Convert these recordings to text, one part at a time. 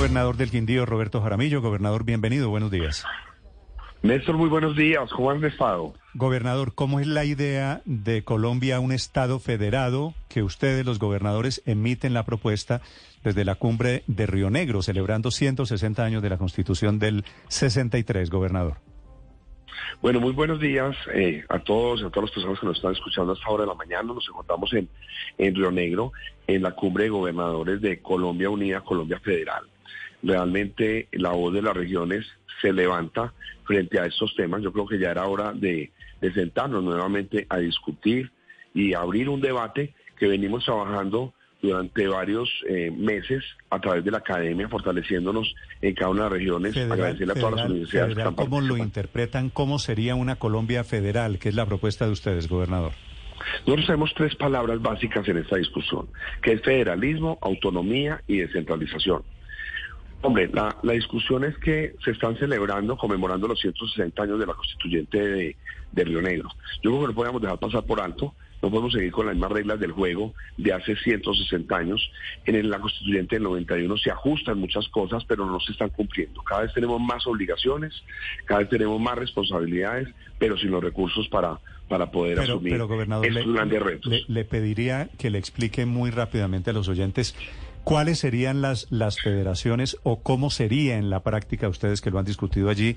Gobernador del Quindío, Roberto Jaramillo. Gobernador, bienvenido. Buenos días. Néstor, muy buenos días. ¿Cómo has estado? Gobernador, ¿cómo es la idea de Colombia un Estado federado que ustedes, los gobernadores, emiten la propuesta desde la cumbre de Río Negro, celebrando 160 años de la Constitución del 63, gobernador? Bueno, muy buenos días eh, a todos, a todas las personas que nos están escuchando a esta hora de la mañana. Nos encontramos en, en Río Negro, en la cumbre de gobernadores de Colombia Unida, Colombia Federal. Realmente la voz de las regiones se levanta frente a estos temas. Yo creo que ya era hora de, de sentarnos nuevamente a discutir y abrir un debate que venimos trabajando durante varios eh, meses a través de la academia, fortaleciéndonos en cada una de las regiones, Federal, agradecerle a todas las federal, universidades que federal, están ¿Cómo lo interpretan? ¿Cómo sería una Colombia federal? que es la propuesta de ustedes, gobernador? Nosotros tenemos tres palabras básicas en esta discusión, que es federalismo, autonomía y descentralización. Hombre, la, la discusión es que se están celebrando, conmemorando los 160 años de la constituyente de, de Río Negro. Yo creo que no podemos dejar pasar por alto, no podemos seguir con las mismas reglas del juego de hace 160 años. En la constituyente del 91 se ajustan muchas cosas, pero no se están cumpliendo. Cada vez tenemos más obligaciones, cada vez tenemos más responsabilidades, pero sin los recursos para, para poder Pero, asumir pero gobernador, estos le, grandes retos. le- le pediría que le explique muy rápidamente a los oyentes cuáles serían las, las federaciones o cómo sería en la práctica, ustedes que lo han discutido allí,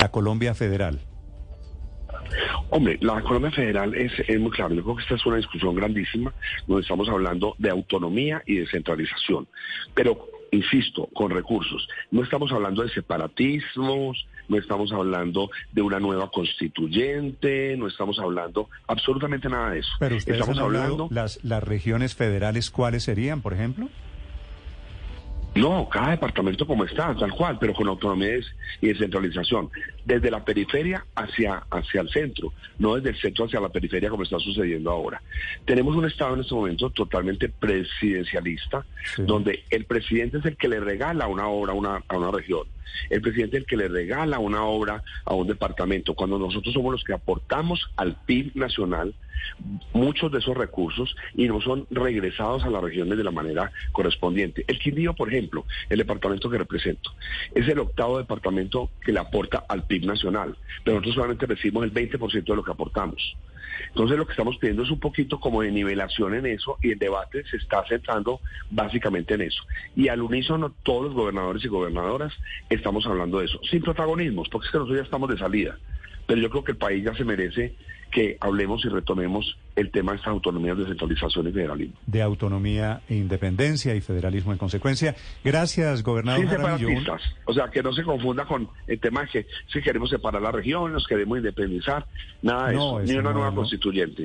La Colombia federal. Hombre, la Colombia Federal es, es muy claro. Yo creo que esta es una discusión grandísima donde estamos hablando de autonomía y descentralización. Pero, insisto, con recursos. No estamos hablando de separatismos, no estamos hablando de una nueva constituyente, no estamos hablando absolutamente nada de eso. Pero ustedes estamos han hablado, hablando... las, las regiones federales, ¿cuáles serían, por ejemplo? No, cada departamento como está, tal cual, pero con autonomía y des- y descentralización. Desde la periferia hacia, hacia el centro, no desde el centro hacia la periferia como está sucediendo ahora. Tenemos un Estado en este momento totalmente presidencialista, Sí. donde el presidente es el que le regala una obra a una, a una región. El presidente es el que le regala una obra a un departamento, cuando nosotros somos los que aportamos al PIB nacional muchos de esos recursos y no son regresados a las regiones de la manera correspondiente. El Quindío, por ejemplo, el departamento que represento, es el octavo departamento que le aporta al PIB nacional, pero nosotros solamente recibimos el 20% de lo que aportamos. Entonces lo que estamos pidiendo es un poquito como de nivelación en eso y el debate se está centrando básicamente en eso. Y al unísono todos los gobernadores y gobernadoras estamos hablando de eso, sin protagonismos, porque es que nosotros ya estamos de salida. Pero yo creo que el país ya se merece que hablemos y retomemos el tema de estas autonomías, descentralización y federalismo. De autonomía e independencia y federalismo en consecuencia. Gracias, gobernador Sin Jaramillo. Un- separatistas. O sea, que no se confunda con el tema de que si queremos separar la región, nos queremos independizar, nada de No, eso, eso ni una no, nueva no. constituyente.